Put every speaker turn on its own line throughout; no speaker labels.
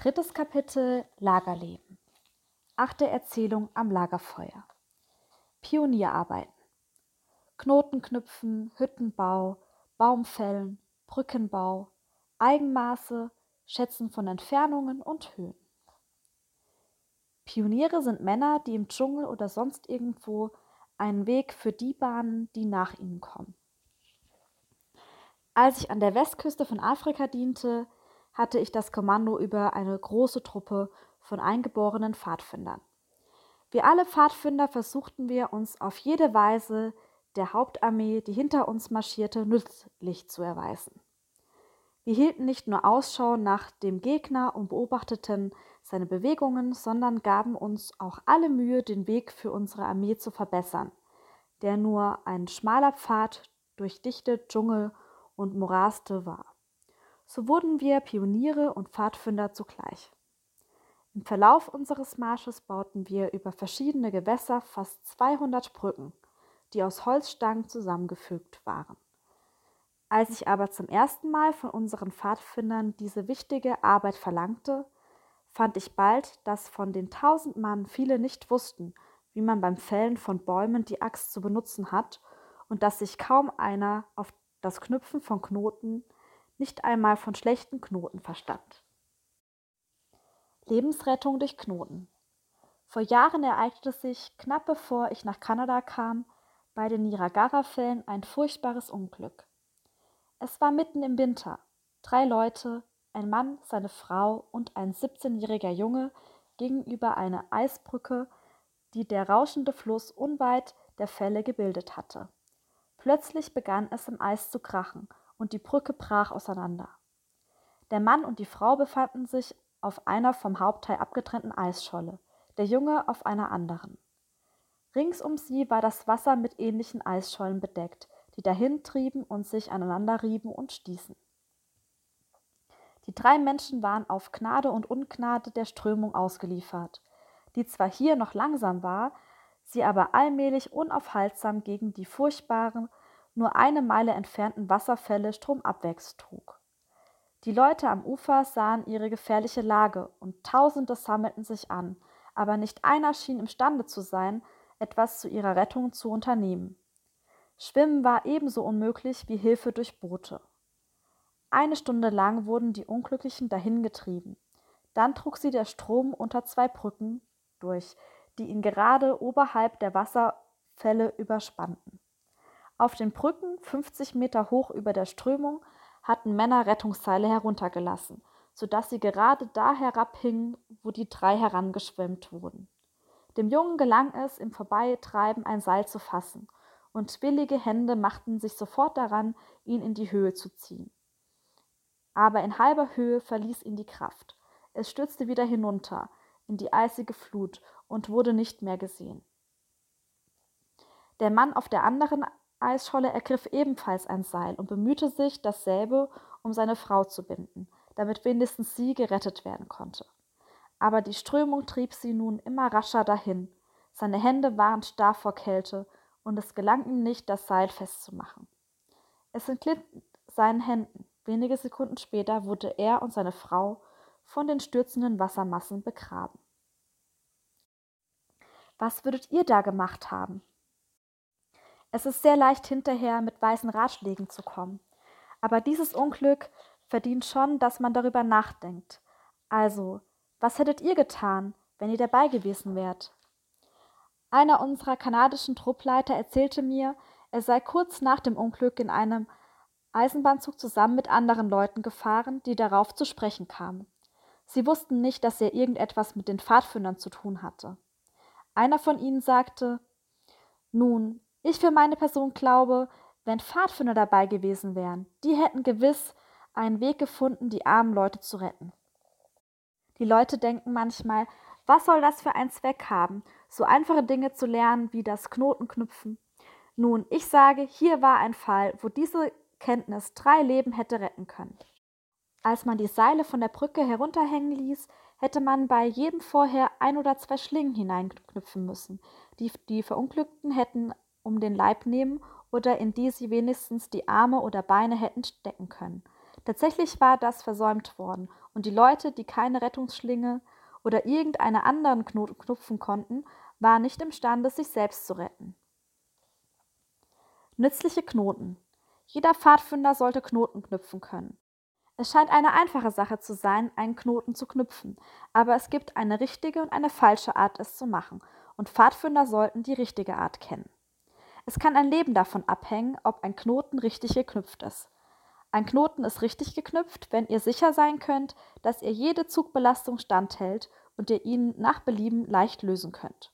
Drittes Kapitel Lagerleben. Achte Erzählung am Lagerfeuer. Pionierarbeiten. Knoten knüpfen, Hüttenbau, Baumfällen, Brückenbau, Eigenmaße, Schätzen von Entfernungen und Höhen. Pioniere sind Männer, die im Dschungel oder sonst irgendwo einen Weg für die bahnen, die nach ihnen kommen. Als ich an der Westküste von Afrika diente, hatte ich das Kommando über eine große Truppe von eingeborenen Pfadfindern. Wir alle Pfadfinder versuchten wir uns auf jede Weise der Hauptarmee, die hinter uns marschierte, nützlich zu erweisen. Wir hielten nicht nur Ausschau nach dem Gegner und beobachteten seine Bewegungen, sondern gaben uns auch alle Mühe, den Weg für unsere Armee zu verbessern, der nur ein schmaler Pfad durch dichte Dschungel und Moraste war. So wurden wir Pioniere und Pfadfinder zugleich. Im Verlauf unseres Marsches bauten wir über verschiedene Gewässer fast 200 Brücken, die aus Holzstangen zusammengefügt waren. Als ich aber zum ersten Mal von unseren Pfadfindern diese wichtige Arbeit verlangte, fand ich bald, dass von den tausend Mann viele nicht wussten, wie man beim Fällen von Bäumen die Axt zu benutzen hat und dass sich kaum einer auf das Knüpfen von Knoten nicht einmal von schlechten Knoten verstand. Lebensrettung durch Knoten. Vor Jahren ereignete sich, knapp bevor ich nach Kanada kam, bei den Niagara-Fällen ein furchtbares Unglück. Es war mitten im Winter. Drei Leute, ein Mann, seine Frau und ein 17-jähriger Junge gingen über eine Eisbrücke, die der rauschende Fluss unweit der Fälle gebildet hatte. Plötzlich begann es im Eis zu krachen und die Brücke brach auseinander. Der Mann und die Frau befanden sich auf einer vom Hauptteil abgetrennten Eisscholle, der Junge auf einer anderen. Rings um sie war das Wasser mit ähnlichen Eisschollen bedeckt, die dahintrieben und sich aneinanderrieben und stießen. Die drei Menschen waren auf Gnade und Ungnade der Strömung ausgeliefert, die zwar hier noch langsam war, sie aber allmählich unaufhaltsam gegen die furchtbaren, nur eine Meile entfernten Wasserfälle stromabwärts trug. Die Leute am Ufer sahen ihre gefährliche Lage und Tausende sammelten sich an, aber nicht einer schien imstande zu sein, etwas zu ihrer Rettung zu unternehmen. Schwimmen war ebenso unmöglich wie Hilfe durch Boote. Eine Stunde lang wurden die Unglücklichen dahingetrieben. Dann trug sie der Strom unter zwei Brücken durch, die ihn gerade oberhalb der Wasserfälle überspannten. Auf den Brücken, 50 Meter hoch über der Strömung, hatten Männer Rettungsseile heruntergelassen, sodass sie gerade da herabhingen, wo die drei herangeschwemmt wurden. Dem Jungen gelang es, im Vorbeitreiben ein Seil zu fassen, und willige Hände machten sich sofort daran, ihn in die Höhe zu ziehen. Aber in halber Höhe verließ ihn die Kraft. Es stürzte wieder hinunter in die eisige Flut und wurde nicht mehr gesehen. Der Mann auf der anderen Eisscholle ergriff ebenfalls ein Seil und bemühte sich, dasselbe um seine Frau zu binden, damit wenigstens sie gerettet werden konnte. Aber die Strömung trieb sie nun immer rascher dahin. Seine Hände waren starr vor Kälte, und es gelang ihm nicht, das Seil festzumachen. Es entglitt seinen Händen. Wenige Sekunden später wurde er und seine Frau von den stürzenden Wassermassen begraben. Was würdet ihr da gemacht haben? Es ist sehr leicht hinterher mit weißen Ratschlägen zu kommen. Aber dieses Unglück verdient schon, dass man darüber nachdenkt. Also, was hättet ihr getan, wenn ihr dabei gewesen wärt? Einer unserer kanadischen Truppleiter erzählte mir, er sei kurz nach dem Unglück in einem Eisenbahnzug zusammen mit anderen Leuten gefahren, die darauf zu sprechen kamen. Sie wussten nicht, dass er irgendetwas mit den Pfadfindern zu tun hatte. Einer von ihnen sagte, nun, ich für meine Person glaube, wenn Pfadfinder dabei gewesen wären, die hätten gewiss einen Weg gefunden, die armen Leute zu retten. Die Leute denken manchmal, was soll das für einen Zweck haben, so einfache Dinge zu lernen wie das Knotenknüpfen? Nun, ich sage, hier war ein Fall, wo diese Kenntnis drei Leben hätte retten können. Als man die Seile von der Brücke herunterhängen ließ, hätte man bei jedem vorher ein oder zwei Schlingen hineinknüpfen müssen, die die Verunglückten hätten um den Leib nehmen oder in die sie wenigstens die Arme oder Beine hätten stecken können. Tatsächlich war das versäumt worden, und die Leute, die keine Rettungsschlinge oder irgendeine anderen Knoten knupfen konnten, waren nicht imstande, sich selbst zu retten. Nützliche Knoten. Jeder Pfadfinder sollte Knoten knüpfen können. Es scheint eine einfache Sache zu sein, einen Knoten zu knüpfen, aber es gibt eine richtige und eine falsche Art, es zu machen, und Pfadfinder sollten die richtige Art kennen. Es kann ein Leben davon abhängen, ob ein Knoten richtig geknüpft ist. Ein Knoten ist richtig geknüpft, wenn ihr sicher sein könnt, dass ihr jede Zugbelastung standhält und ihr ihn nach Belieben leicht lösen könnt.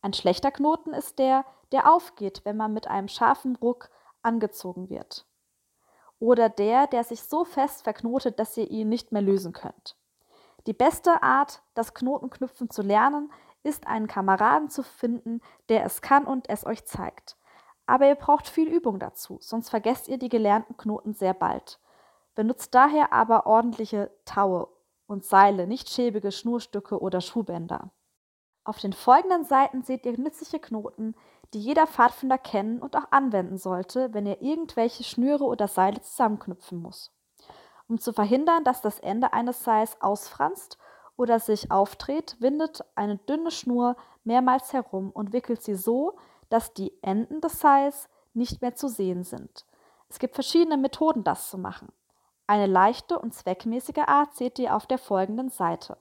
Ein schlechter Knoten ist der, der aufgeht, wenn man mit einem scharfen Ruck angezogen wird. Oder der, der sich so fest verknotet, dass ihr ihn nicht mehr lösen könnt. Die beste Art, das Knotenknüpfen zu lernen, ist einen Kameraden zu finden, der es kann und es euch zeigt. Aber ihr braucht viel Übung dazu, sonst vergesst ihr die gelernten Knoten sehr bald. Benutzt daher aber ordentliche Taue und Seile, nicht schäbige Schnurstücke oder Schuhbänder. Auf den folgenden Seiten seht ihr nützliche Knoten, die jeder Pfadfinder kennen und auch anwenden sollte, wenn er irgendwelche Schnüre oder Seile zusammenknüpfen muss. Um zu verhindern, dass das Ende eines Seils ausfranst oder sich aufdreht, windet eine dünne Schnur mehrmals herum und wickelt sie so, dass die Enden des Seils nicht mehr zu sehen sind. Es gibt verschiedene Methoden, das zu machen. Eine leichte und zweckmäßige Art seht ihr auf der folgenden Seite.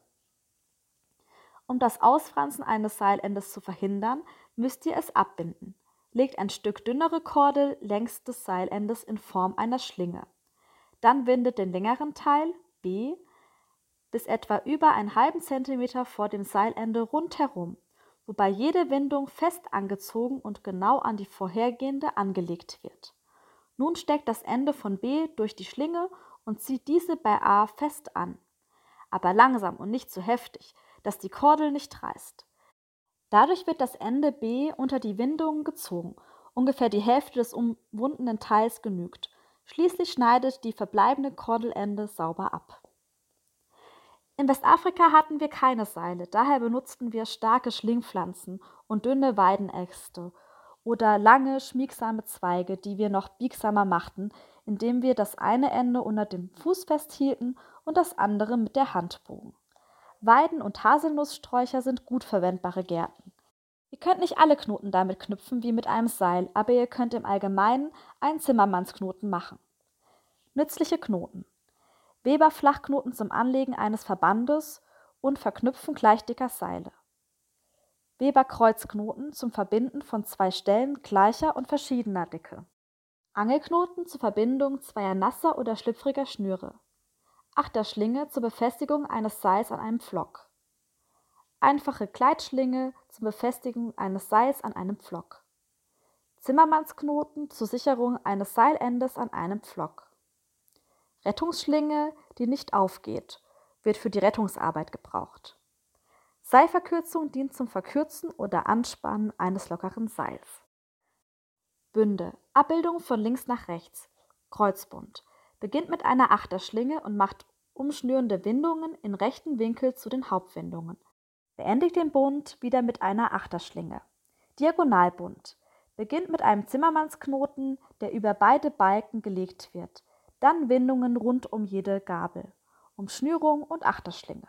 Um das Ausfransen eines Seilendes zu verhindern, müsst ihr es abbinden. Legt ein Stück dünnere Kordel längs des Seilendes in Form einer Schlinge. Dann windet den längeren Teil, B, bis etwa über einen halben Zentimeter vor dem Seilende rundherum, wobei jede Windung fest angezogen und genau an die vorhergehende angelegt wird. Nun steckt das Ende von B durch die Schlinge und zieht diese bei A fest an. Aber langsam und nicht zu heftig, dass die Kordel nicht reißt. Dadurch wird das Ende B unter die Windungen gezogen, ungefähr die Hälfte des umwundenen Teils genügt. Schließlich schneidet die verbleibende Kordelende sauber ab. In Westafrika hatten wir keine Seile, daher benutzten wir starke Schlingpflanzen und dünne Weidenäxte oder lange, schmiegsame Zweige, die wir noch biegsamer machten, indem wir das eine Ende unter dem Fuß festhielten und das andere mit der Hand bogen. Weiden- und Haselnusssträucher sind gut verwendbare Gärten. Ihr könnt nicht alle Knoten damit knüpfen wie mit einem Seil, aber ihr könnt im Allgemeinen einen Zimmermannsknoten machen. Nützliche Knoten. Weber-Flachknoten zum Anlegen eines Verbandes und Verknüpfen gleich dicker Seile. Weber-Kreuzknoten zum Verbinden von zwei Stellen gleicher und verschiedener Dicke. Angelknoten zur Verbindung zweier nasser oder schlüpfriger Schnüre. Achterschlinge zur Befestigung eines Seils an einem Pflock. Einfache Gleitschlinge zur Befestigung eines Seils an einem Pflock. Zimmermannsknoten zur Sicherung eines Seilendes an einem Pflock. Rettungsschlinge, die nicht aufgeht, wird für die Rettungsarbeit gebraucht. Seilverkürzung dient zum Verkürzen oder Anspannen eines lockeren Seils. Bünde. Abbildung von links nach rechts. Kreuzbund. Beginnt mit einer Achterschlinge und macht umschnürende Windungen in rechten Winkel zu den Hauptwindungen. Beendigt den Bund wieder mit einer Achterschlinge. Diagonalbund. Beginnt mit einem Zimmermannsknoten, der über beide Balken gelegt wird. Dann Windungen rund um jede Gabel. Umschnürung und Achterschlinge.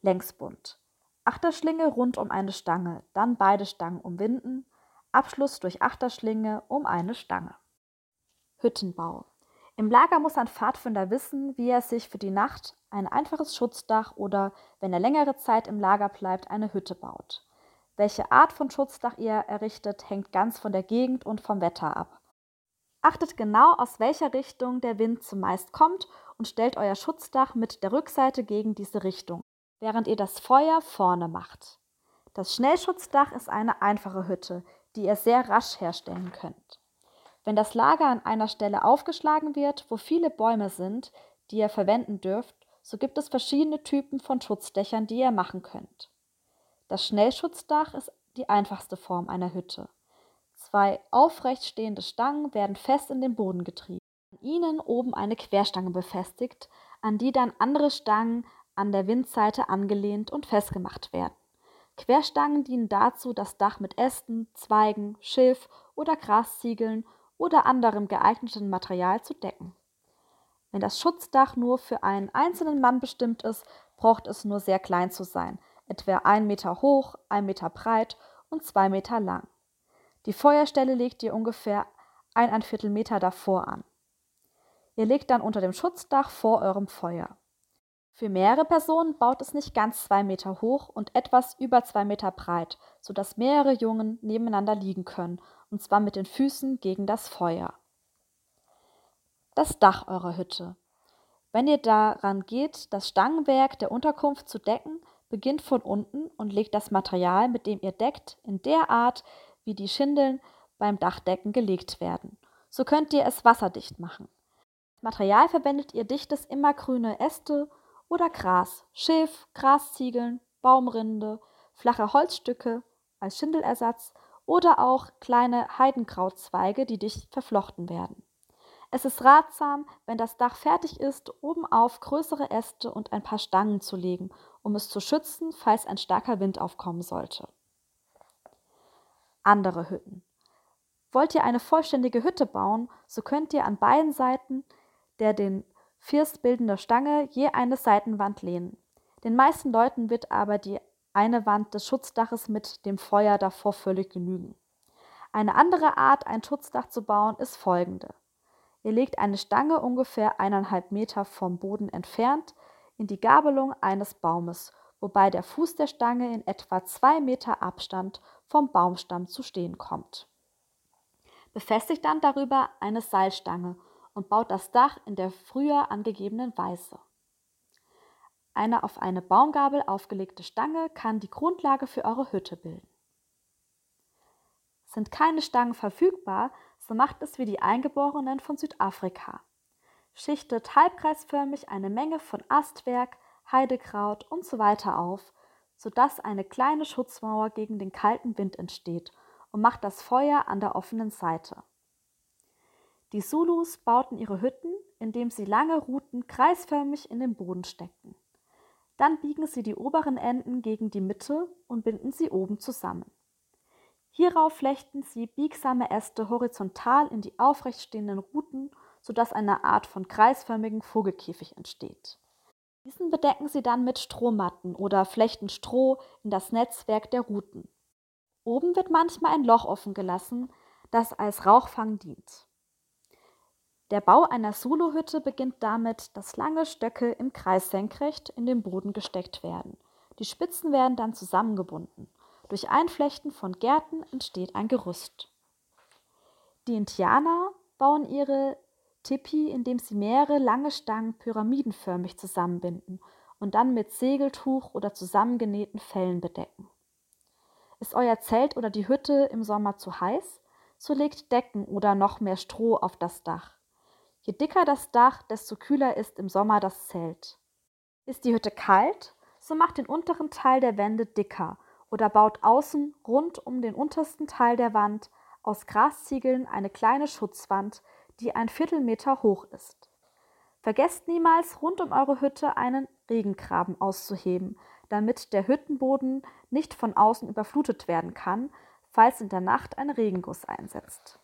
Längsbund. Achterschlinge rund um eine Stange, dann beide Stangen umwinden. Abschluss durch Achterschlinge um eine Stange. Hüttenbau. Im Lager muss ein Pfadfinder wissen, wie er sich für die Nacht ein einfaches Schutzdach oder, wenn er längere Zeit im Lager bleibt, eine Hütte baut. Welche Art von Schutzdach ihr errichtet, hängt ganz von der Gegend und vom Wetter ab. Achtet genau, aus welcher Richtung der Wind zumeist kommt und stellt euer Schutzdach mit der Rückseite gegen diese Richtung, während ihr das Feuer vorne macht. Das Schnellschutzdach ist eine einfache Hütte, die ihr sehr rasch herstellen könnt. Wenn das Lager an einer Stelle aufgeschlagen wird, wo viele Bäume sind, die ihr verwenden dürft, so gibt es verschiedene Typen von Schutzdächern, die ihr machen könnt. Das Schnellschutzdach ist die einfachste Form einer Hütte. Zwei aufrecht stehende Stangen werden fest in den Boden getrieben. An ihnen oben eine Querstange befestigt, an die dann andere Stangen an der Windseite angelehnt und festgemacht werden. Querstangen dienen dazu, das Dach mit Ästen, Zweigen, Schilf oder Grasziegeln oder anderem geeigneten Material zu decken. Wenn das Schutzdach nur für einen einzelnen Mann bestimmt ist, braucht es nur sehr klein zu sein, etwa ein Meter hoch, ein Meter breit und zwei Meter lang. Die Feuerstelle legt ihr ungefähr ein Viertel Meter davor an. Ihr legt dann unter dem Schutzdach vor eurem Feuer. Für mehrere Personen baut es nicht ganz zwei Meter hoch und etwas über zwei Meter breit, sodass mehrere Jungen nebeneinander liegen können, und zwar mit den Füßen gegen das Feuer. Das Dach eurer Hütte. Wenn ihr daran geht, das Stangenwerk der Unterkunft zu decken, beginnt von unten und legt das Material, mit dem ihr deckt, in der Art, wie die Schindeln beim Dachdecken gelegt werden. So könnt ihr es wasserdicht machen. Material verwendet ihr dichtes immergrüne Äste oder Gras, Schilf, Grasziegeln, Baumrinde, flache Holzstücke als Schindelersatz oder auch kleine Heidenkrautzweige, die dicht verflochten werden. Es ist ratsam, wenn das Dach fertig ist, oben auf größere Äste und ein paar Stangen zu legen, um es zu schützen, falls ein starker Wind aufkommen sollte. Andere Hütten. Wollt ihr eine vollständige Hütte bauen, so könnt ihr an beiden Seiten der den First bildende Stange je eine Seitenwand lehnen. Den meisten Leuten wird aber die eine Wand des Schutzdaches mit dem Feuer davor völlig genügen. Eine andere Art, ein Schutzdach zu bauen, ist folgende. Ihr legt eine Stange ungefähr eineinhalb Meter vom Boden entfernt in die Gabelung eines Baumes, wobei der Fuß der Stange in etwa zwei Meter Abstand vom Baumstamm zu stehen kommt. Befestigt dann darüber eine Seilstange und baut das Dach in der früher angegebenen Weise. Eine auf eine Baumgabel aufgelegte Stange kann die Grundlage für eure Hütte bilden. Sind keine Stangen verfügbar, so macht es wie die Eingeborenen von Südafrika. Schichtet halbkreisförmig eine Menge von Astwerk, Heidekraut usw. So auf, sodass eine kleine Schutzmauer gegen den kalten Wind entsteht und macht das Feuer an der offenen Seite. Die Zulus bauten ihre Hütten, indem sie lange Ruten kreisförmig in den Boden steckten. Dann biegen sie die oberen Enden gegen die Mitte und binden sie oben zusammen. Hierauf flechten sie biegsame Äste horizontal in die aufrecht stehenden Ruten, sodass eine Art von kreisförmigen Vogelkäfig entsteht. Diesen bedecken sie dann mit Strohmatten oder flechten Stroh in das Netzwerk der Ruten. Oben wird manchmal ein Loch offen gelassen, das als Rauchfang dient. Der Bau einer Solo-Hütte beginnt damit, dass lange Stöcke im Kreis senkrecht in den Boden gesteckt werden. Die Spitzen werden dann zusammengebunden. Durch Einflechten von Gärten entsteht ein Gerüst. Die Indianer bauen ihre Tipi, indem sie mehrere lange Stangen pyramidenförmig zusammenbinden und dann mit Segeltuch oder zusammengenähten Fellen bedecken. Ist euer Zelt oder die Hütte im Sommer zu heiß, so legt Decken oder noch mehr Stroh auf das Dach. Je dicker das Dach, desto kühler ist im Sommer das Zelt. Ist die Hütte kalt, so macht den unteren Teil der Wände dicker oder baut außen rund um den untersten Teil der Wand aus Grasziegeln eine kleine Schutzwand, die ein Viertelmeter hoch ist. Vergesst niemals, rund um eure Hütte einen Regengraben auszuheben, damit der Hüttenboden nicht von außen überflutet werden kann, falls in der Nacht ein Regenguss einsetzt.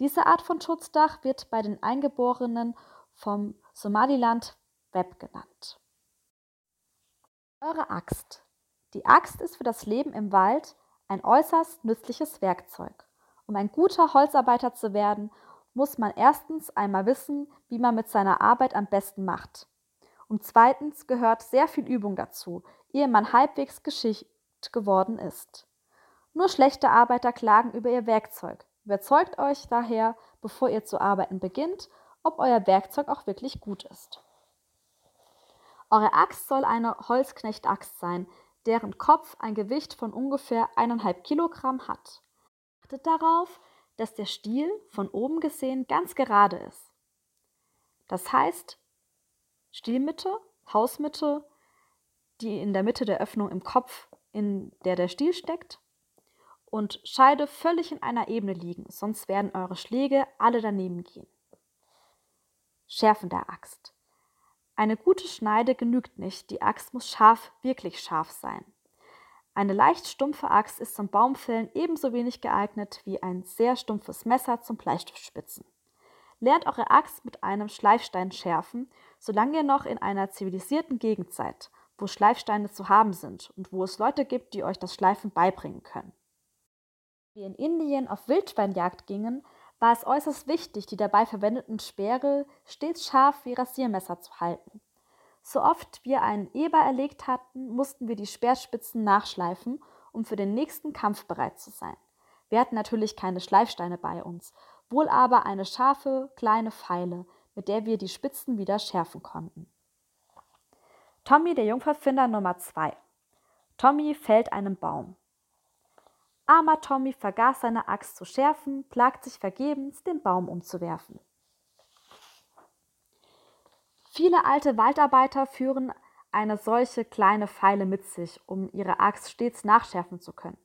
Diese Art von Schutzdach wird bei den Eingeborenen vom Somaliland Web genannt. Eure Axt. Die Axt ist für das Leben im Wald ein äußerst nützliches Werkzeug. Um ein guter Holzarbeiter zu werden, muss man erstens einmal wissen, wie man mit seiner Arbeit am besten macht. Und zweitens gehört sehr viel Übung dazu, ehe man halbwegs geschickt geworden ist. Nur schlechte Arbeiter klagen über ihr Werkzeug, Überzeugt euch daher, bevor ihr zu arbeiten beginnt, ob euer Werkzeug auch wirklich gut ist. Eure Axt soll eine Holzknechtaxt sein, deren Kopf ein Gewicht von ungefähr 1,5 Kilogramm hat. Achtet darauf, dass der Stiel von oben gesehen ganz gerade ist. Das heißt, Stielmitte, Hausmitte, die in der Mitte der Öffnung im Kopf, in der der Stiel steckt, und Scheide völlig in einer Ebene liegen, sonst werden eure Schläge alle daneben gehen. Schärfen der Axt. Eine gute Schneide genügt nicht, die Axt muss scharf, wirklich scharf sein. Eine leicht stumpfe Axt ist zum Baumfällen ebenso wenig geeignet wie ein sehr stumpfes Messer zum Bleistiftspitzen. Lernt eure Axt mit einem Schleifstein schärfen, solange ihr noch in einer zivilisierten Gegend seid, wo Schleifsteine zu haben sind und wo es Leute gibt, die euch das Schleifen beibringen können. Wie in Indien auf Wildschweinjagd gingen, war es äußerst wichtig, die dabei verwendeten Speere stets scharf wie Rasiermesser zu halten. So oft wir einen Eber erlegt hatten, mussten wir die Speerspitzen nachschleifen, um für den nächsten Kampf bereit zu sein. Wir hatten natürlich keine Schleifsteine bei uns, wohl aber eine scharfe, kleine Feile, mit der wir die Spitzen wieder schärfen konnten. Tommy, der Jungpfadfinder Nummer 2. Tommy fällt einen Baum. Armer Tommy vergaß seine Axt zu schärfen, plagt sich vergebens, den Baum umzuwerfen. Viele alte Waldarbeiter führen eine solche kleine Feile mit sich, um ihre Axt stets nachschärfen zu können.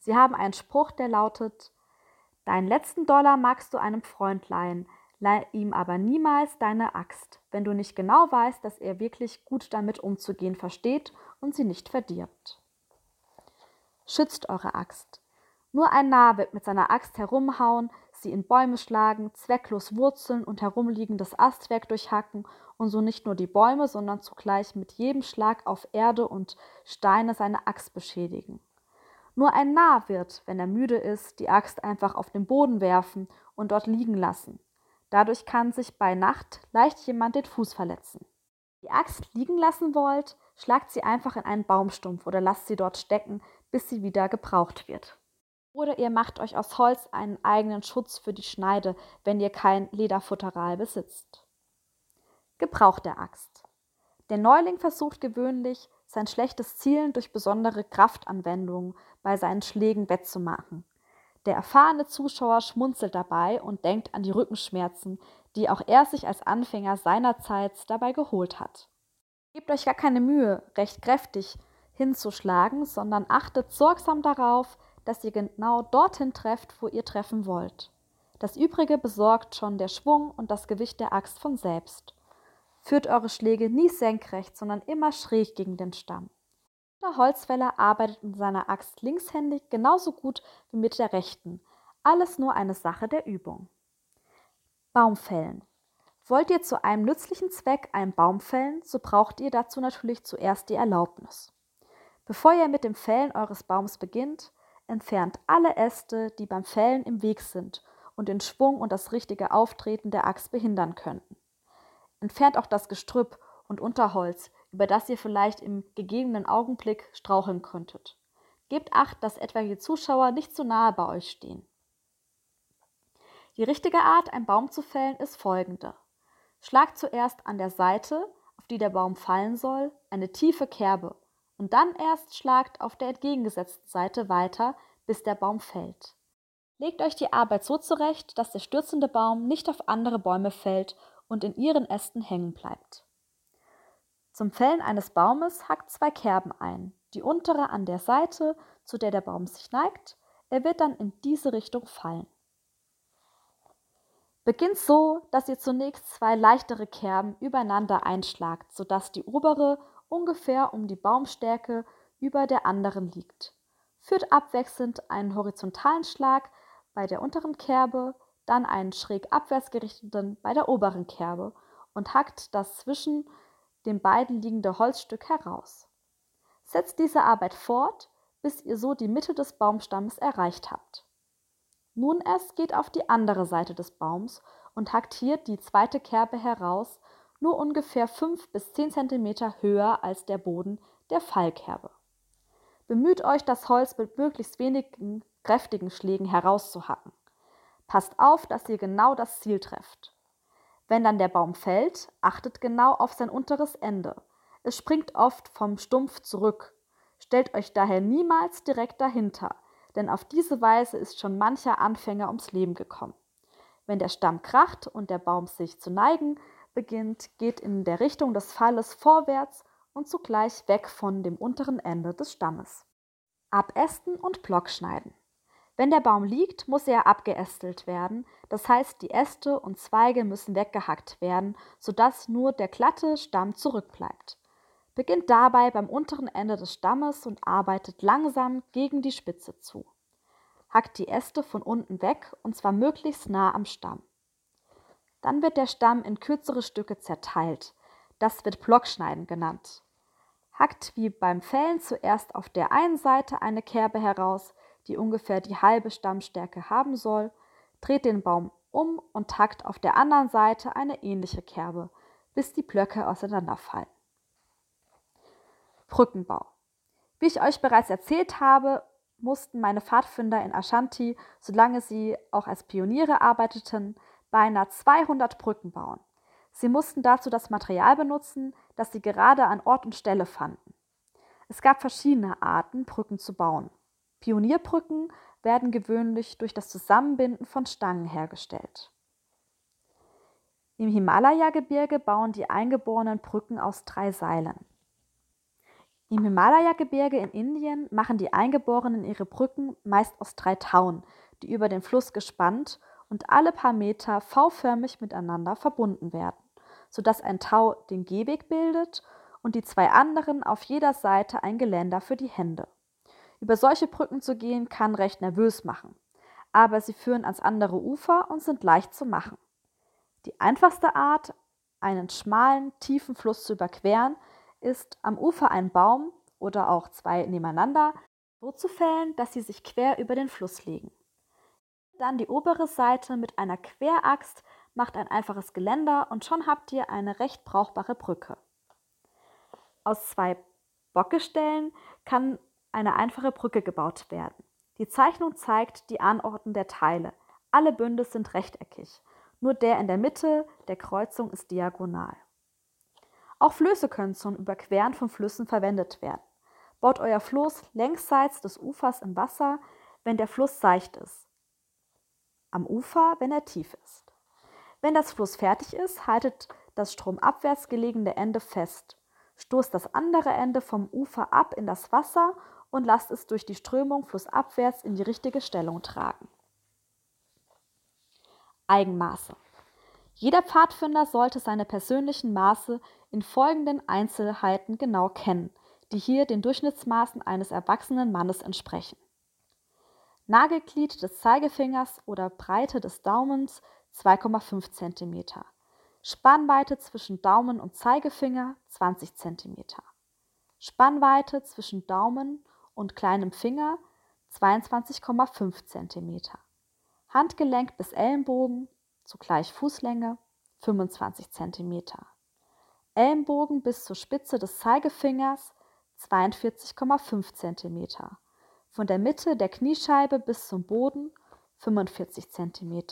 Sie haben einen Spruch, der lautet Deinen letzten Dollar magst du einem Freund leihen, leih ihm aber niemals deine Axt, wenn du nicht genau weißt, dass er wirklich gut damit umzugehen versteht und sie nicht verdirbt. Schützt eure Axt. Nur ein Narr wird mit seiner Axt herumhauen, sie in Bäume schlagen, zwecklos Wurzeln und herumliegendes Astwerk durchhacken und so nicht nur die Bäume, sondern zugleich mit jedem Schlag auf Erde und Steine seine Axt beschädigen. Nur ein Narr wird, wenn er müde ist, die Axt einfach auf den Boden werfen und dort liegen lassen. Dadurch kann sich bei Nacht leicht jemand den Fuß verletzen. Die Axt liegen lassen wollt, schlagt sie einfach in einen Baumstumpf oder lasst sie dort stecken, bis sie wieder gebraucht wird. Oder ihr macht euch aus Holz einen eigenen Schutz für die Schneide, wenn ihr kein Lederfutteral besitzt. Gebrauch der Axt. Der Neuling versucht gewöhnlich, sein schlechtes Zielen durch besondere Kraftanwendungen bei seinen Schlägen wettzumachen. Der erfahrene Zuschauer schmunzelt dabei und denkt an die Rückenschmerzen, die auch er sich als Anfänger seinerzeit dabei geholt hat. Gebt euch gar keine Mühe, recht kräftig hinzuschlagen, sondern achtet sorgsam darauf, dass ihr genau dorthin trefft, wo ihr treffen wollt. Das Übrige besorgt schon der Schwung und das Gewicht der Axt von selbst. Führt eure Schläge nie senkrecht, sondern immer schräg gegen den Stamm. Der Holzfäller arbeitet mit seiner Axt linkshändig genauso gut wie mit der rechten. Alles nur eine Sache der Übung. Baumfällen. Wollt ihr zu einem nützlichen Zweck einen Baum fällen, so braucht ihr dazu natürlich zuerst die Erlaubnis. Bevor ihr mit dem Fällen eures Baums beginnt, entfernt alle Äste, die beim Fällen im Weg sind und den Schwung und das richtige Auftreten der Axt behindern könnten. Entfernt auch das Gestrüpp und Unterholz, über das ihr vielleicht im gegebenen Augenblick straucheln könntet. Gebt acht, dass etwaige Zuschauer nicht zu nahe bei euch stehen. Die richtige Art, einen Baum zu fällen, ist folgende. Schlagt zuerst an der Seite, auf die der Baum fallen soll, eine tiefe Kerbe und dann erst schlagt auf der entgegengesetzten Seite weiter, bis der Baum fällt. Legt euch die Arbeit so zurecht, dass der stürzende Baum nicht auf andere Bäume fällt und in ihren Ästen hängen bleibt. Zum Fällen eines Baumes hackt zwei Kerben ein, die untere an der Seite, zu der der Baum sich neigt, er wird dann in diese Richtung fallen. Beginnt so, dass ihr zunächst zwei leichtere Kerben übereinander einschlagt, sodass die obere ungefähr um die Baumstärke über der anderen liegt. Führt abwechselnd einen horizontalen Schlag bei der unteren Kerbe, dann einen schräg abwärts gerichteten bei der oberen Kerbe und hackt das zwischen den beiden liegende Holzstück heraus. Setzt diese Arbeit fort, bis ihr so die Mitte des Baumstammes erreicht habt. Nun erst geht auf die andere Seite des Baums und hackt hier die zweite Kerbe heraus, nur ungefähr 5 bis 10 cm höher als der Boden der Fallkerbe. Bemüht euch, das Holz mit möglichst wenigen kräftigen Schlägen herauszuhacken. Passt auf, dass ihr genau das Ziel trefft. Wenn dann der Baum fällt, achtet genau auf sein unteres Ende. Es springt oft vom Stumpf zurück. Stellt euch daher niemals direkt dahinter, denn auf diese Weise ist schon mancher Anfänger ums Leben gekommen. Wenn der Stamm kracht und der Baum sich zu neigen beginnt, geht in der Richtung des Falles vorwärts und zugleich weg von dem unteren Ende des Stammes. Abästen und Block schneiden. Wenn der Baum liegt, muss er abgeästelt werden, das heißt die Äste und Zweige müssen weggehackt werden, sodass nur der glatte Stamm zurückbleibt. Beginnt dabei beim unteren Ende des Stammes und arbeitet langsam gegen die Spitze zu. Hackt die Äste von unten weg und zwar möglichst nah am Stamm. Dann wird der Stamm in kürzere Stücke zerteilt. Das wird Blockschneiden genannt. Hackt wie beim Fällen zuerst auf der einen Seite eine Kerbe heraus, die ungefähr die halbe Stammstärke haben soll, dreht den Baum um und hackt auf der anderen Seite eine ähnliche Kerbe, bis die Blöcke auseinanderfallen. Brückenbau. Wie ich euch bereits erzählt habe, mussten meine Pfadfinder in Ashanti, solange sie auch als Pioniere arbeiteten, beinahe 200 Brücken bauen. Sie mussten dazu das Material benutzen, das sie gerade an Ort und Stelle fanden. Es gab verschiedene Arten, Brücken zu bauen. Pionierbrücken werden gewöhnlich durch das Zusammenbinden von Stangen hergestellt. Im Himalaya-Gebirge bauen die Eingeborenen Brücken aus drei Seilen. Im Himalaya-Gebirge in Indien machen die Eingeborenen ihre Brücken meist aus drei Tauen, die über den Fluss gespannt und alle paar Meter V-förmig miteinander verbunden werden, sodass ein Tau den Gehweg bildet und die zwei anderen auf jeder Seite ein Geländer für die Hände. Über solche Brücken zu gehen kann recht nervös machen, aber sie führen ans andere Ufer und sind leicht zu machen. Die einfachste Art, einen schmalen, tiefen Fluss zu überqueren, ist am Ufer einen Baum oder auch zwei nebeneinander so zu fällen, dass sie sich quer über den Fluss legen. Dann die obere Seite mit einer Queraxt macht ein einfaches Geländer und schon habt ihr eine recht brauchbare Brücke. Aus zwei Bockgestellen kann eine einfache Brücke gebaut werden. Die Zeichnung zeigt die Anordnung der Teile. Alle Bünde sind rechteckig. Nur der in der Mitte der Kreuzung ist diagonal. Auch Flöße können zum Überqueren von Flüssen verwendet werden. Baut euer Floß längsseits des Ufers im Wasser, wenn der Fluss seicht ist am Ufer, wenn er tief ist. Wenn das Fluss fertig ist, haltet das stromabwärts gelegene Ende fest, stoßt das andere Ende vom Ufer ab in das Wasser und lasst es durch die Strömung flussabwärts in die richtige Stellung tragen. Eigenmaße. Jeder Pfadfinder sollte seine persönlichen Maße in folgenden Einzelheiten genau kennen, die hier den Durchschnittsmaßen eines erwachsenen Mannes entsprechen. Nagelglied des Zeigefingers oder Breite des Daumens 2,5 cm. Spannweite zwischen Daumen und Zeigefinger 20 cm. Spannweite zwischen Daumen und kleinem Finger 22,5 cm. Handgelenk bis Ellenbogen, zugleich Fußlänge 25 cm. Ellenbogen bis zur Spitze des Zeigefingers 42,5 cm von der Mitte der Kniescheibe bis zum Boden 45 cm.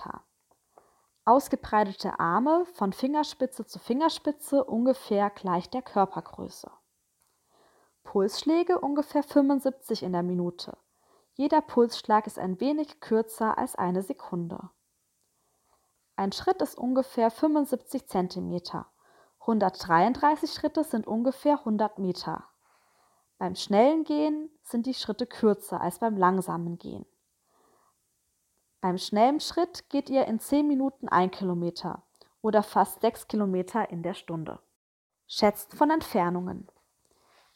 Ausgebreitete Arme von Fingerspitze zu Fingerspitze ungefähr gleich der Körpergröße. Pulsschläge ungefähr 75 in der Minute. Jeder Pulsschlag ist ein wenig kürzer als eine Sekunde. Ein Schritt ist ungefähr 75 cm. 133 Schritte sind ungefähr 100 Meter. Beim schnellen Gehen sind die Schritte kürzer als beim langsamen Gehen. Beim schnellen Schritt geht ihr in 10 Minuten ein Kilometer oder fast 6 Kilometer in der Stunde. Schätzt von Entfernungen.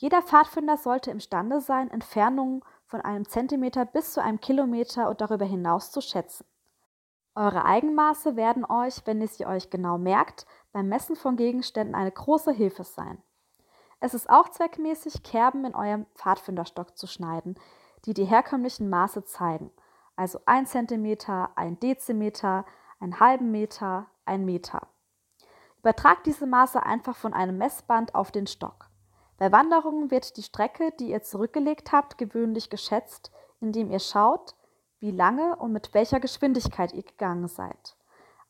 Jeder Pfadfinder sollte imstande sein, Entfernungen von einem Zentimeter bis zu einem Kilometer und darüber hinaus zu schätzen. Eure Eigenmaße werden euch, wenn ihr sie euch genau merkt, beim Messen von Gegenständen eine große Hilfe sein. Es ist auch zweckmäßig, Kerben in eurem Pfadfinderstock zu schneiden, die die herkömmlichen Maße zeigen, also 1 cm, 1 Dezimeter, einen halben Meter, 1 Meter. Übertragt diese Maße einfach von einem Messband auf den Stock. Bei Wanderungen wird die Strecke, die ihr zurückgelegt habt, gewöhnlich geschätzt, indem ihr schaut, wie lange und mit welcher Geschwindigkeit ihr gegangen seid.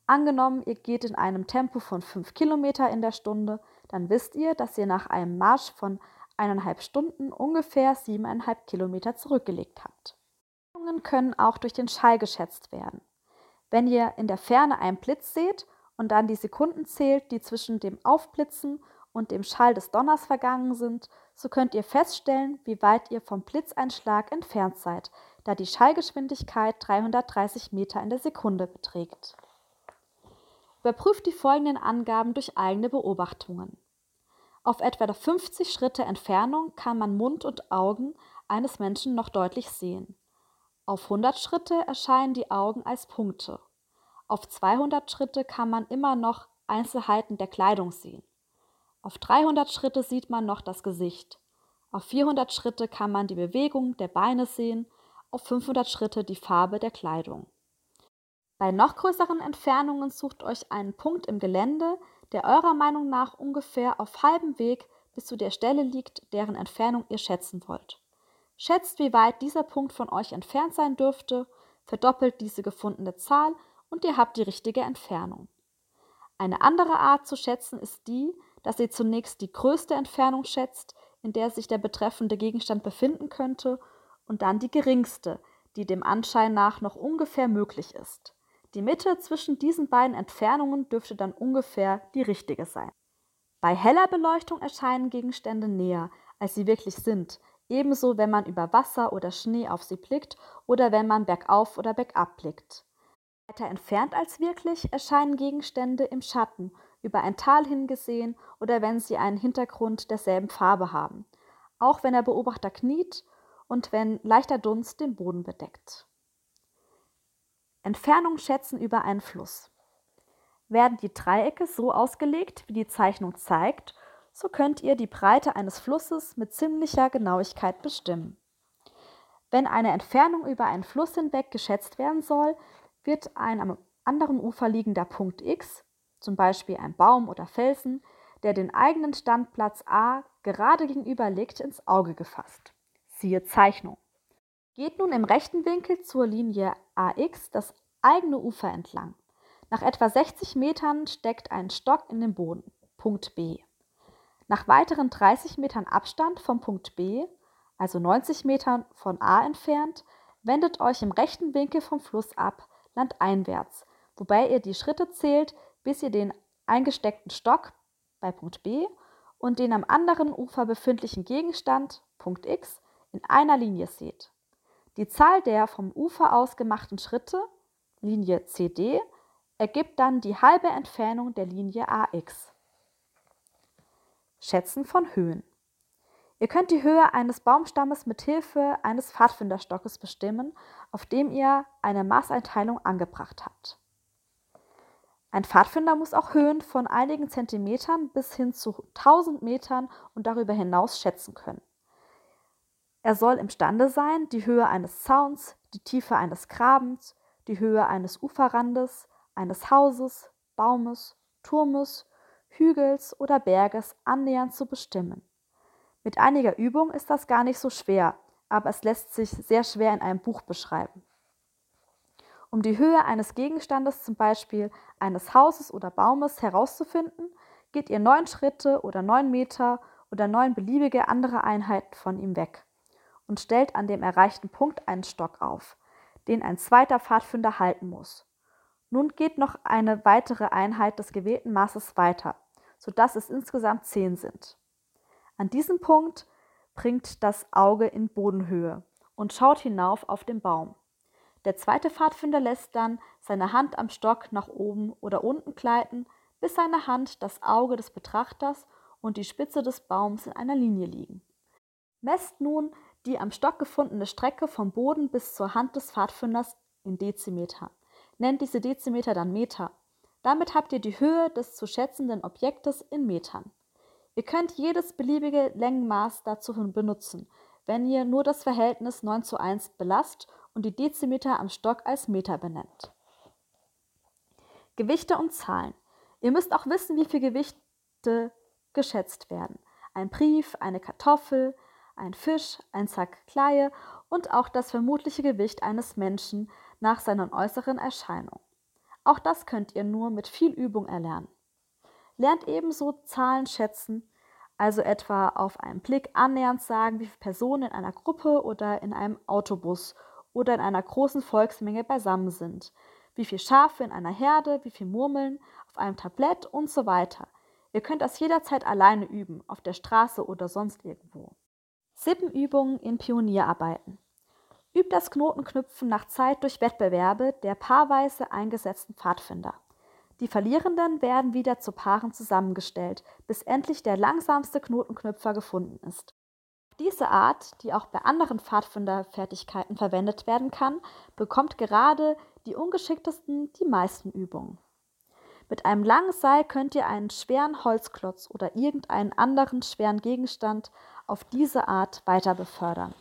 Angenommen, ihr geht in einem Tempo von 5 km in der Stunde, dann wisst ihr, dass ihr nach einem Marsch von eineinhalb Stunden ungefähr siebeneinhalb Kilometer zurückgelegt habt. Bewegungen können auch durch den Schall geschätzt werden. Wenn ihr in der Ferne einen Blitz seht und dann die Sekunden zählt, die zwischen dem Aufblitzen und dem Schall des Donners vergangen sind, so könnt ihr feststellen, wie weit ihr vom Blitzeinschlag entfernt seid, da die Schallgeschwindigkeit 330 Meter in der Sekunde beträgt. Überprüft die folgenden Angaben durch eigene Beobachtungen. Auf etwa 50 Schritte Entfernung kann man Mund und Augen eines Menschen noch deutlich sehen. Auf 100 Schritte erscheinen die Augen als Punkte. Auf 200 Schritte kann man immer noch Einzelheiten der Kleidung sehen. Auf 300 Schritte sieht man noch das Gesicht. Auf 400 Schritte kann man die Bewegung der Beine sehen, auf 500 Schritte die Farbe der Kleidung. Bei noch größeren Entfernungen sucht euch einen Punkt im Gelände, der eurer Meinung nach ungefähr auf halbem Weg bis zu der Stelle liegt, deren Entfernung ihr schätzen wollt. Schätzt, wie weit dieser Punkt von euch entfernt sein dürfte, verdoppelt diese gefundene Zahl und ihr habt die richtige Entfernung. Eine andere Art zu schätzen ist die, dass ihr zunächst die größte Entfernung schätzt, in der sich der betreffende Gegenstand befinden könnte, und dann die geringste, die dem Anschein nach noch ungefähr möglich ist. Die Mitte zwischen diesen beiden Entfernungen dürfte dann ungefähr die richtige sein. Bei heller Beleuchtung erscheinen Gegenstände näher, als sie wirklich sind, ebenso wenn man über Wasser oder Schnee auf sie blickt oder wenn man bergauf oder bergab blickt. Weiter entfernt als wirklich erscheinen Gegenstände im Schatten, über ein Tal hingesehen oder wenn sie einen Hintergrund derselben Farbe haben, auch wenn der Beobachter kniet und wenn leichter Dunst den Boden bedeckt. Entfernung schätzen über einen Fluss. Werden die Dreiecke so ausgelegt, wie die Zeichnung zeigt, so könnt ihr die Breite eines Flusses mit ziemlicher Genauigkeit bestimmen. Wenn eine Entfernung über einen Fluss hinweg geschätzt werden soll, wird ein am anderen Ufer liegender Punkt x, zum Beispiel ein Baum oder Felsen, der den eigenen Standplatz a gerade gegenüber liegt, ins Auge gefasst. Siehe Zeichnung. Geht nun im rechten Winkel zur Linie AX das eigene Ufer entlang. Nach etwa 60 Metern steckt ein Stock in den Boden, Punkt B. Nach weiteren 30 Metern Abstand vom Punkt B, also 90 Metern von A entfernt, wendet euch im rechten Winkel vom Fluss ab, landeinwärts, wobei ihr die Schritte zählt, bis ihr den eingesteckten Stock bei Punkt B und den am anderen Ufer befindlichen Gegenstand, Punkt X, in einer Linie seht. Die Zahl der vom Ufer aus gemachten Schritte, Linie CD, ergibt dann die halbe Entfernung der Linie AX. Schätzen von Höhen. Ihr könnt die Höhe eines Baumstammes mit Hilfe eines Pfadfinderstockes bestimmen, auf dem ihr eine Maßeinteilung angebracht habt. Ein Pfadfinder muss auch Höhen von einigen Zentimetern bis hin zu 1000 Metern und darüber hinaus schätzen können. Er soll imstande sein, die Höhe eines Zauns, die Tiefe eines Grabens, die Höhe eines Uferrandes, eines Hauses, Baumes, Turmes, Hügels oder Berges annähernd zu bestimmen. Mit einiger Übung ist das gar nicht so schwer, aber es lässt sich sehr schwer in einem Buch beschreiben. Um die Höhe eines Gegenstandes, zum Beispiel eines Hauses oder Baumes, herauszufinden, geht ihr neun Schritte oder neun Meter oder neun beliebige andere Einheiten von ihm weg und stellt an dem erreichten Punkt einen Stock auf, den ein zweiter Pfadfinder halten muss. Nun geht noch eine weitere Einheit des gewählten Maßes weiter, sodass es insgesamt zehn sind. An diesem Punkt bringt das Auge in Bodenhöhe und schaut hinauf auf den Baum. Der zweite Pfadfinder lässt dann seine Hand am Stock nach oben oder unten gleiten, bis seine Hand das Auge des Betrachters und die Spitze des Baums in einer Linie liegen. Messt nun die am Stock gefundene Strecke vom Boden bis zur Hand des Pfadfinders in Dezimeter. Nennt diese Dezimeter dann Meter. Damit habt ihr die Höhe des zu schätzenden Objektes in Metern. Ihr könnt jedes beliebige Längenmaß dazu benutzen, wenn ihr nur das Verhältnis 9 zu 1 belasst und die Dezimeter am Stock als Meter benennt. Gewichte und Zahlen. Ihr müsst auch wissen, wie viel Gewichte geschätzt werden. Ein Brief, eine Kartoffel, ein Fisch, ein Sack Kleie und auch das vermutliche Gewicht eines Menschen nach seinen äußeren Erscheinungen. Auch das könnt ihr nur mit viel Übung erlernen. Lernt ebenso Zahlen schätzen, also etwa auf einen Blick annähernd sagen, wie viele Personen in einer Gruppe oder in einem Autobus oder in einer großen Volksmenge beisammen sind, wie viele Schafe in einer Herde, wie viele Murmeln auf einem Tablett und so weiter. Ihr könnt das jederzeit alleine üben, auf der Straße oder sonst irgendwo. Sippenübungen in Pionierarbeiten. Übt das Knotenknüpfen nach Zeit durch Wettbewerbe der paarweise eingesetzten Pfadfinder. Die Verlierenden werden wieder zu Paaren zusammengestellt, bis endlich der langsamste Knotenknüpfer gefunden ist. Diese Art, die auch bei anderen Pfadfinderfertigkeiten verwendet werden kann, bekommt gerade die ungeschicktesten die meisten Übungen. Mit einem langen Seil könnt ihr einen schweren Holzklotz oder irgendeinen anderen schweren Gegenstand auf diese Art weiter befördern.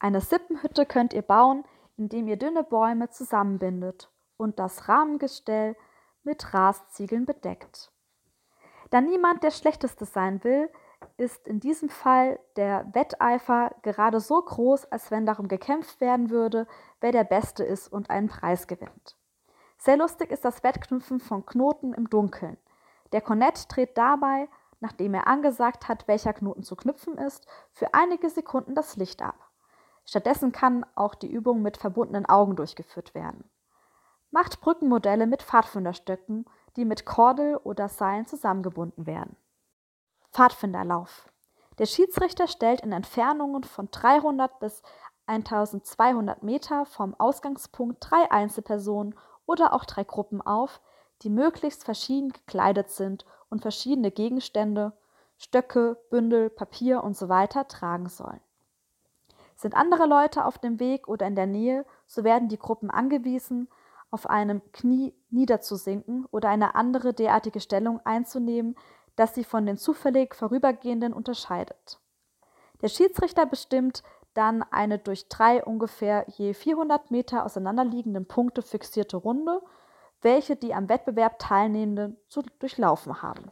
Eine Sippenhütte könnt ihr bauen, indem ihr dünne Bäume zusammenbindet und das Rahmengestell mit Rasziegeln bedeckt. Da niemand der Schlechteste sein will, ist in diesem Fall der Wetteifer gerade so groß, als wenn darum gekämpft werden würde, wer der Beste ist und einen Preis gewinnt. Sehr lustig ist das Wettknüpfen von Knoten im Dunkeln. Der Kornett dreht dabei, nachdem er angesagt hat, welcher Knoten zu knüpfen ist, für einige Sekunden das Licht ab. Stattdessen kann auch die Übung mit verbundenen Augen durchgeführt werden. Macht Brückenmodelle mit Pfadfinderstöcken, die mit Kordel oder Seilen zusammengebunden werden. Pfadfinderlauf. Der Schiedsrichter stellt in Entfernungen von 300 bis 1200 Meter vom Ausgangspunkt drei Einzelpersonen oder auch drei Gruppen auf, die möglichst verschieden gekleidet sind und verschiedene Gegenstände, Stöcke, Bündel, Papier usw. So tragen sollen. Sind andere Leute auf dem Weg oder in der Nähe, so werden die Gruppen angewiesen, auf einem Knie niederzusinken oder eine andere derartige Stellung einzunehmen, das sie von den zufällig Vorübergehenden unterscheidet. Der Schiedsrichter bestimmt dann eine durch drei ungefähr je 400 Meter auseinanderliegenden Punkte fixierte Runde, welche die am Wettbewerb Teilnehmenden zu durchlaufen haben.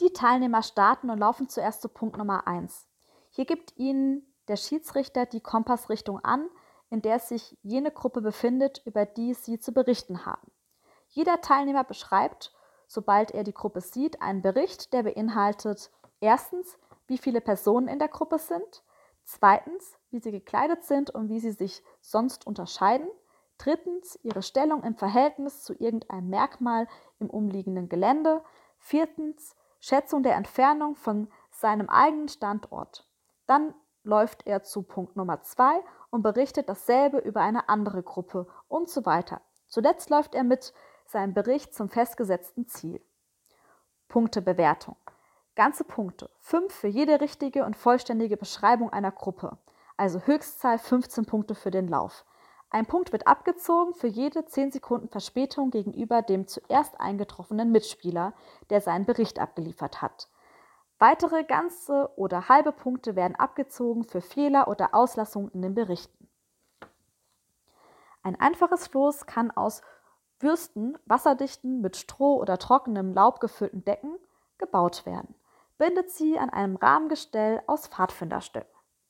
Die Teilnehmer starten und laufen zuerst zu Punkt Nummer 1. Hier gibt ihnen der Schiedsrichter die Kompassrichtung an, in der sich jene Gruppe befindet, über die sie zu berichten haben. Jeder Teilnehmer beschreibt, sobald er die Gruppe sieht, einen Bericht, der beinhaltet erstens, wie viele Personen in der Gruppe sind, zweitens, wie sie gekleidet sind und wie sie sich sonst unterscheiden, drittens, ihre Stellung im Verhältnis zu irgendeinem Merkmal im umliegenden Gelände, viertens, Schätzung der Entfernung von seinem eigenen Standort. Dann läuft er zu Punkt Nummer zwei und berichtet dasselbe über eine andere Gruppe und so weiter. Zuletzt läuft er mit seinem Bericht zum festgesetzten Ziel. Punktebewertung. Ganze Punkte. 5 für jede richtige und vollständige Beschreibung einer Gruppe. Also Höchstzahl 15 Punkte für den Lauf. Ein Punkt wird abgezogen für jede 10 Sekunden Verspätung gegenüber dem zuerst eingetroffenen Mitspieler, der seinen Bericht abgeliefert hat. Weitere ganze oder halbe Punkte werden abgezogen für Fehler oder Auslassungen in den Berichten. Ein einfaches Floß kann aus Würsten, wasserdichten, mit Stroh oder trockenem Laub gefüllten Decken gebaut werden. Bindet sie an einem Rahmengestell aus Pfadfinderstöcken.